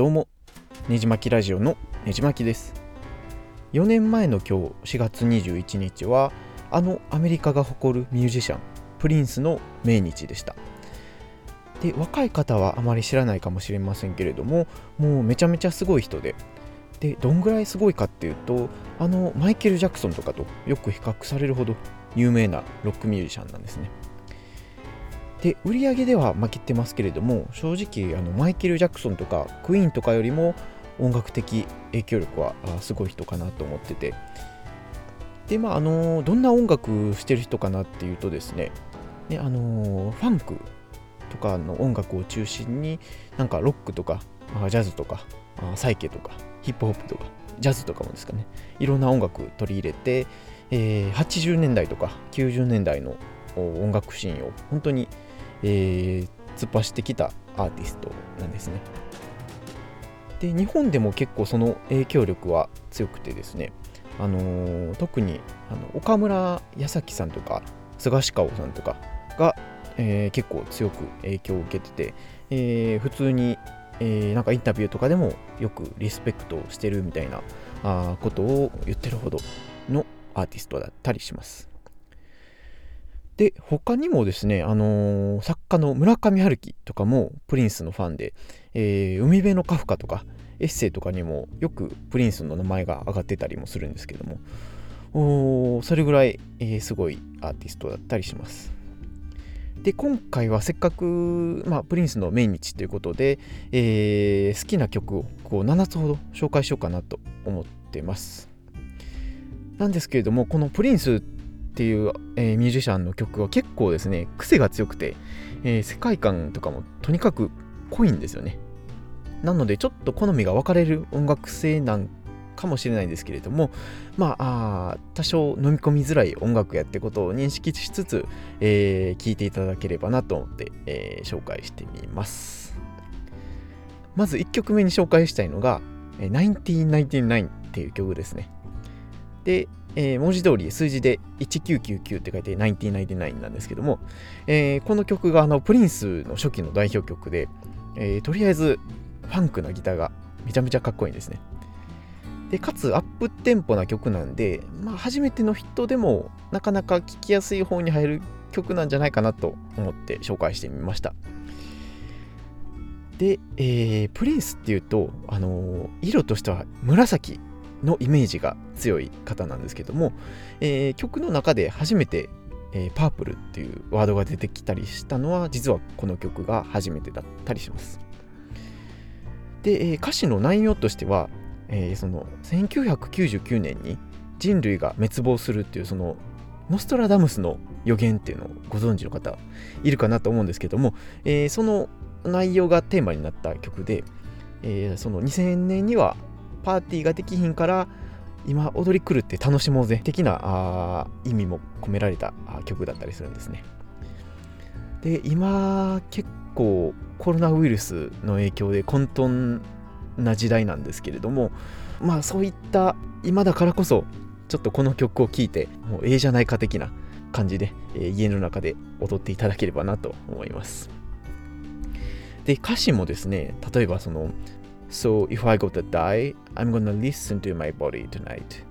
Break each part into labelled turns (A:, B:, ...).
A: どうもねじまきラジオのねじまきです。4年前の今日4月21日はあのアメリカが誇るミュージシャンプリンスの命日でした。で若い方はあまり知らないかもしれませんけれどももうめちゃめちゃすごい人で。でどんぐらいすごいかっていうとあのマイケル・ジャクソンとかとよく比較されるほど有名なロックミュージシャンなんですね。で売り上げでは負けてますけれども正直あのマイケル・ジャクソンとかクイーンとかよりも音楽的影響力はすごい人かなと思ってて。でまああのどんな音楽してる人かなっていうとですねねあのファンクとかの音楽を中心になんかロックとかジャズとかサイケとかヒップホップとかジャズとかもですかねいろんな音楽取り入れて、えー、80年代とか90年代の音楽シーンを本当に、えー、突っ走ってきたアーティストなんですねで日本でも結構その影響力は強くてですね、あのー、特にあの岡村康咲さんとか菅氏顔さんとかが、えー、結構強く影響を受けてて、え、普通に、え、なんかインタビューとかでもよくリスペクトしてるみたいなあことを言ってるほどのアーティストだったりします。で他にもですね、あのー、作家の村上春樹とかもプリンスのファンで、えー、海辺のカフカとかエッセイとかにもよくプリンスの名前が挙がってたりもするんですけどもおそれぐらい、えー、すごいアーティストだったりします。で今回はせっかく、まあ、プリンスの命日ということで、えー、好きな曲をこう7つほど紹介しようかなと思ってます。なんですけれどもこのプリンスってっていう、えー、ミュージシャンの曲は結構ですね癖が強くて、えー、世界観とかもとにかく濃いんですよね。なのでちょっと好みが分かれる音楽性なんかもしれないんですけれどもまあ多少飲み込みづらい音楽やってことを認識しつつ、えー、聞いていただければなと思って、えー、紹介してみます。まず1曲目に紹介したいのが「1999」っていう曲ですね。でえー、文字通り数字で1999って書いて1999なんですけども、えー、この曲があのプリンスの初期の代表曲で、えー、とりあえずファンクなギターがめちゃめちゃかっこいいんですね。でかつアップテンポな曲なんで、まあ、初めての人でもなかなか聴きやすい方に入る曲なんじゃないかなと思って紹介してみました。で、えー、プリンスっていうと、あのー、色としては紫のイメージが強い方なんですけども、えー、曲の中で初めて、えー、パープルっていうワードが出てきたりしたのは実はこの曲が初めてだったりします。で、えー、歌詞の内容としては、えー、その1999年に人類が滅亡するっていうそのノストラダムスの予言っていうのをご存知の方いるかなと思うんですけども、えー、その内容がテーマになった曲で、えー、その2000年にはパーティーができひんから今踊り狂って楽しもうぜ的なあ意味も込められた曲だったりするんですね。で今結構コロナウイルスの影響で混沌な時代なんですけれどもまあそういった今だからこそちょっとこの曲を聴いてもうええじゃないか的な感じで、えー、家の中で踊っていただければなと思います。で歌詞もですね例えばその So if I go to die, I'm gonna listen to my body tonight.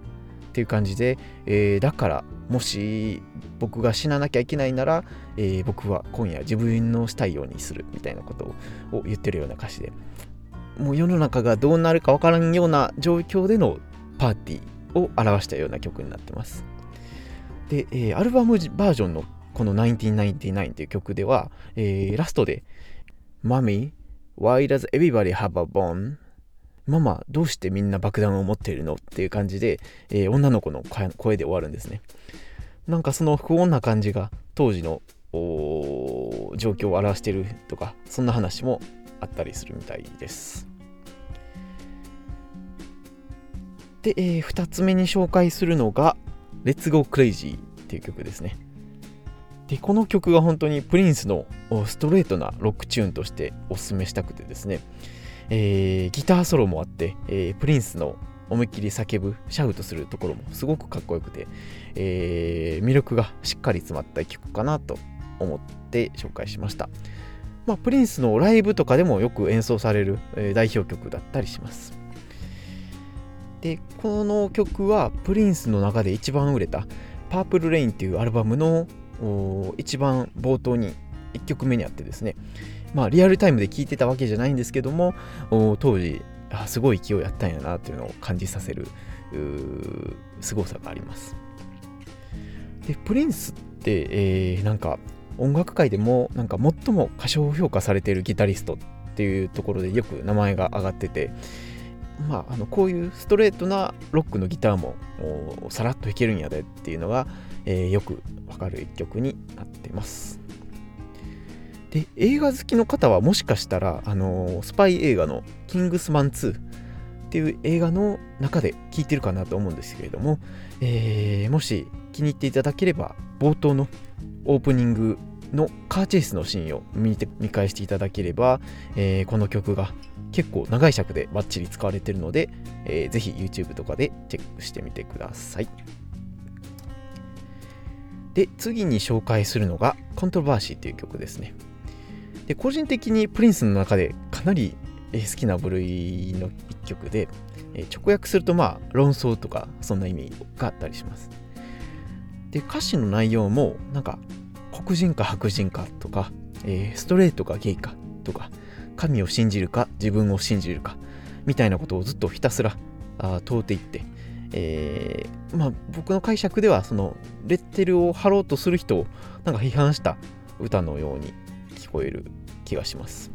A: っていう感じで、えー、だからもし僕が死ななきゃいけないなら、えー、僕は今夜自分のしたいようにするみたいなことを言ってるような歌詞でもう世の中がどうなるかわからんような状況でのパーティーを表したような曲になってますで、えー、アルバムバージョンのこの1999っていう曲では、えー、ラストで Mommy Why does everybody have a bomb? ママ、どうしてみんな爆弾を持っているの？っていう感じで、えー、女の子の声で終わるんですね。なんかその不穏な感じが当時の状況を表しているとか、そんな話もあったりするみたいです。で、えー、2つ目に紹介するのが、Let's Go Crazy っていう曲ですね。でこの曲が本当にプリンスのストレートなロックチューンとしておすすめしたくてですね、えー、ギターソロもあって、えー、プリンスの思いっきり叫ぶシャウトするところもすごくかっこよくて、えー、魅力がしっかり詰まった曲かなと思って紹介しました。まあ、プリンスのライブとかでもよく演奏される、え、代表曲だったりします。でこの曲はプリンスの中で一番売れた「パープルレインっていうアルバムの一番冒頭に1曲目にあってですね。まあリアルタイムで聴いてたわけじゃないんですけども当時あすごい勢いあったんやなっていうのを感じさせる凄さがあります。でプリンスって、えー、なんか音楽界でもなんか最も過小評価されているギタリストっていうところでよく名前が挙がっててまあ、あのこういうストレートなロックのギターもさらっと弾けるんやでっていうのが、えー、よくわかる一曲になってます。で映画好きの方はもしかしたら、あのー、スパイ映画の「キングスマン2」っていう映画の中で聴いてるかなと思うんですけれども、えー、もし気に入っていただければ冒頭のオープニングのカーチェイスのシーンを見て見返していただければ、えー、この曲が結構長い尺でバッチリ使われてるので、えー、ぜひ YouTube とかでチェックしてみてください。で、次に紹介するのが、コントロバーシーという曲ですね。で、個人的にプリンスの中でかなり好きな部類の一曲で、直訳するとまあ論争とかそんな意味があったりします。で、歌詞の内容もなんか黒人か白人かとか、え、ストレートかゲイかとか、神を信じるか自分を信じるかみたいなことをずっとひたすらあ問うていって、えー、まあ、僕の解釈ではそのレッテルを貼ろうとする人をなんか批判した歌のように聞こえる気がします。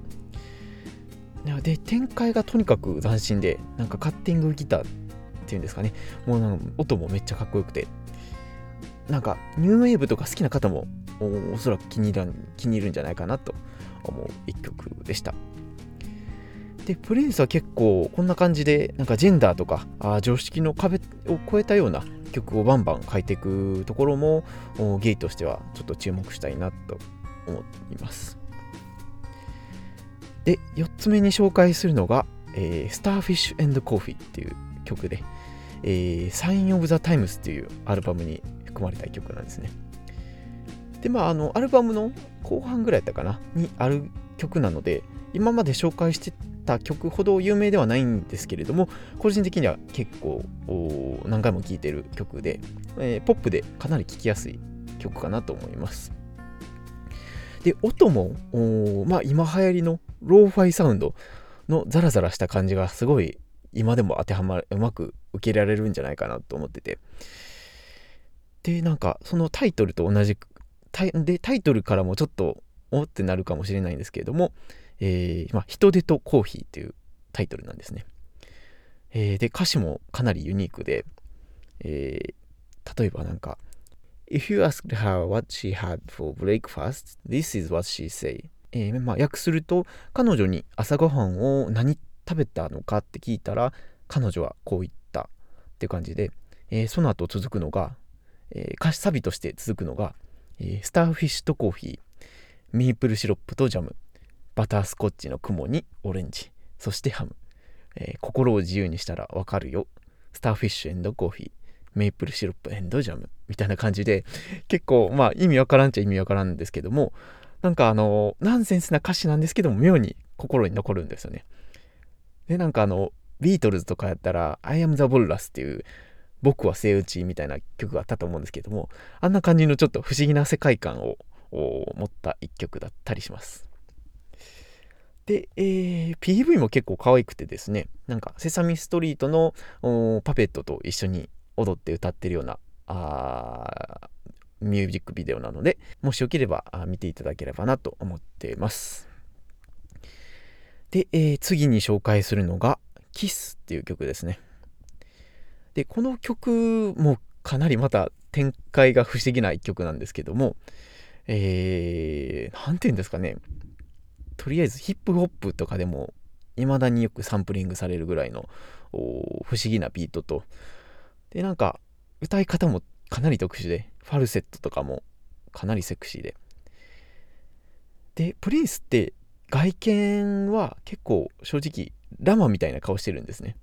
A: で展開がとにかく斬新でなんかカッティングギターっていうんですかねもうなんか音もめっちゃかっこよくてなんかニューウェーブとか好きな方もおそらく気に入ら気に入るんじゃないかなと思う一曲でした。で、プリンスは結構こんな感じで、なんかジェンダーとかあ常識の壁を越えたような曲をバンバン書いていくところもゲイとしてはちょっと注目したいなと思います。で、4つ目に紹介するのが、えー、スターフィッシュコーヒーっていう曲で、えー、サイン・オブ・ザ・タイムスっていうアルバムに含まれた曲なんですね。で、まあ、あの、アルバムの後半ぐらいだったかな、にある曲なので、今まで紹介してた曲ほど有名ではないんですけれども個人的には結構何回も聴いてる曲で、えー、ポップでかなり聴きやすい曲かなと思います。で音もまあ今流行りのローファイサウンドのザラザラした感じがすごい今でも当てはまるうまく受けられるんじゃないかなと思ってて。でなんかそのタイトルと同じくでタイトルからもちょっとおってなるかもしれないんですけれどもえー、まあ、人手とコーヒーっていうタイトルなんですね。えー、で、歌詞もかなりユニークで、えー、例えばなんか、If you ask her what she had for breakfast, this is what she say. えー、まあ、訳すると、彼女に朝ごはんを何食べたのかって聞いたら、彼女はこう言ったって感じで、えー、その後続くのが、えー、歌詞サビとして続くのが、えー、スターフィッシュとコーヒー、メープルシロップとジャム、バタースコッチの雲にオレンジ、そしてハム。えー、心を自由にしたらわかるよ。スターフィッシュコーヒー、メープルシロップジャム。みたいな感じで、結構まあ意味わからんっちゃ意味わからんんですけども、なんかあの、ナンセンスな歌詞なんですけども、妙に心に残るんですよね。で、なんかあの、ビートルズとかやったら、I am the Walrus っていう、僕はセイウチみたいな曲があったと思うんですけども、あんな感じのちょっと不思議な世界観を持った一曲だったりします。で、えー、PV も結構可愛くてですね、なんか、セサミストリートのパペットと一緒に踊って歌ってるような、あミュージックビデオなので、もしよければ見ていただければなと思っています。で、えー、次に紹介するのが、キスっていう曲ですね。で、この曲もかなりまた展開が不思議な一曲なんですけども、えー、なんて言うんですかね、とりあえずヒップホップとかでも未だによくサンプリングされるぐらいの不思議なビートと。でなんか歌い方もかなり特殊でファルセットとかもかなりセクシーで。でプリンスって外見は結構正直ラマみたいな顔してるんですね。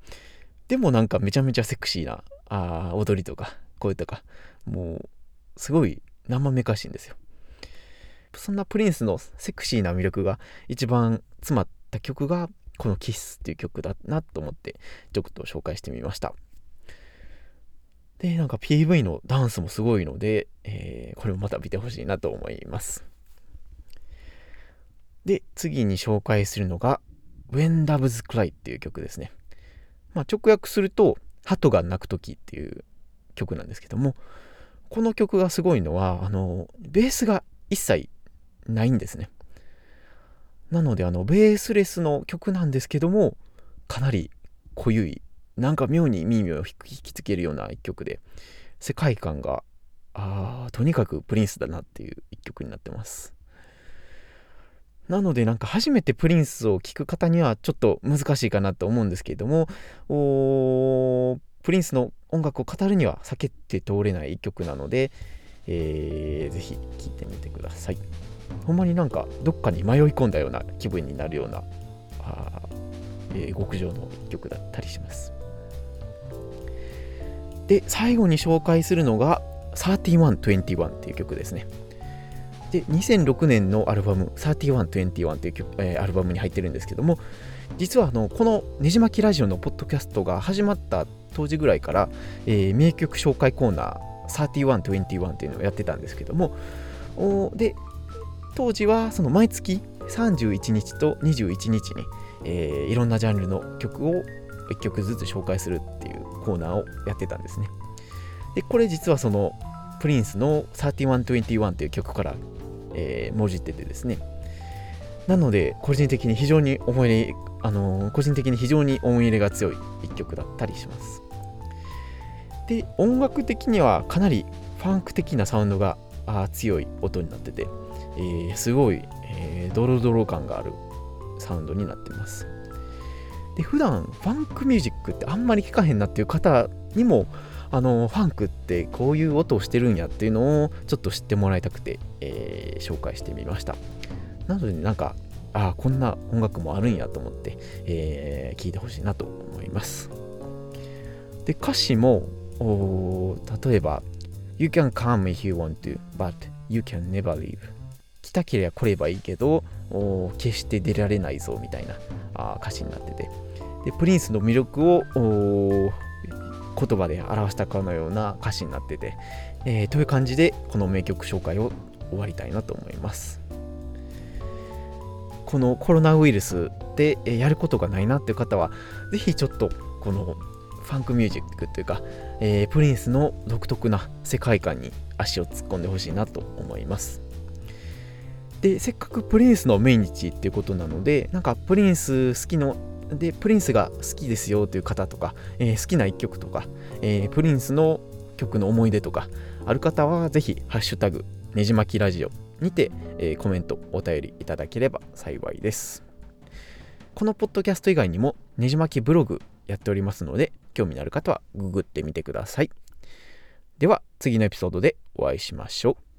A: でもなんかめちゃめちゃセクシーなあ踊りとか声とかもうすごい生めかしいんですよ。そんなプリンスのセクシーな魅力が一番詰まった曲がこの「キスっていう曲だなと思ってちょっと紹介してみました。でなんか PV のダンスもすごいので、えー、これもまた見てほしいなと思います。で次に紹介するのが When Doves Cry っていう曲ですね、まあ、直訳すると鳩が鳴く時っていう曲なんですけどもこの曲がすごいのはあのベースが一切ないんですね。なのであのベースレスの曲なんですけどもかなり濃ゆいなんか妙に耳を引きつけるような一曲で世界観があとにかくプリンスだなっていう一曲になってます。なのでなんか初めてプリンスを聴く方にはちょっと難しいかなと思うんですけれどもプリンスの音楽を語るには避けて通れない一曲なので、えー、ぜひ聴いてみてください。ほんまになんかどっかに迷い込んだような気分になるようなあ、えー、極上の一曲だったりします。で最後に紹介するのが3121っていう曲ですね。で2006年のアルバム3121という曲、えー、アルバムに入ってるんですけども実はあのこのねじまきラジオのポッドキャストが始まった当時ぐらいから、えー、名曲紹介コーナー3121っていうのをやってたんですけどもで当時はその毎月31日と21日に、えー、いろんなジャンルの曲を1曲ずつ紹介するっていうコーナーをやってたんですね。でこれ実はそのプリンスの3121っていう曲からえー、もじっててですね。なので個人的に非常に思い入れあのー、個人的に非常に思い入れが強い一曲だったりします。で音楽的にはかなりファンク的なサウンドがあ強い音になってて、えー、すごい、えー、ドロドロ感があるサウンドになってます。で普段ファンクミュージックってあんまり聴かへんなっていう方にもあのファンクってこういう音をしてるんやっていうのをちょっと知ってもらいたくて、えー、紹介してみました。なので、なんかああこんな音楽もあるんやと思って、えー、聞いてほしいなと思います。で歌詞も例えば You can come if you want to but you can never leave. 来たければ来ればいいけど決して出られないぞみたいなあ歌詞になってて。でプリンスの魅力を言葉で表したかのような歌詞になってて、えー、という感じでこの名曲紹介を終わりたいなと思います。このコロナウイルスでやることがないなっていう方は是非ちょっとこのファンクミュージックというか、えー、プリンスの独特な世界観に足を突っ込んでほしいなと思います。でせっかくプリンスの命日っていうことなのでなんかプリンス好きので、プリンスが好きですよという方とか、えー、好きな一曲とか、えー、プリンスの曲の思い出とか、ある方はぜひ、ハッシュタグ、ねじまきラジオにて、えー、コメント、お便りいただければ幸いです。このポッドキャスト以外にも、ねじまきブログやっておりますので、興味のある方はググってみてください。では、次のエピソードでお会いしましょう。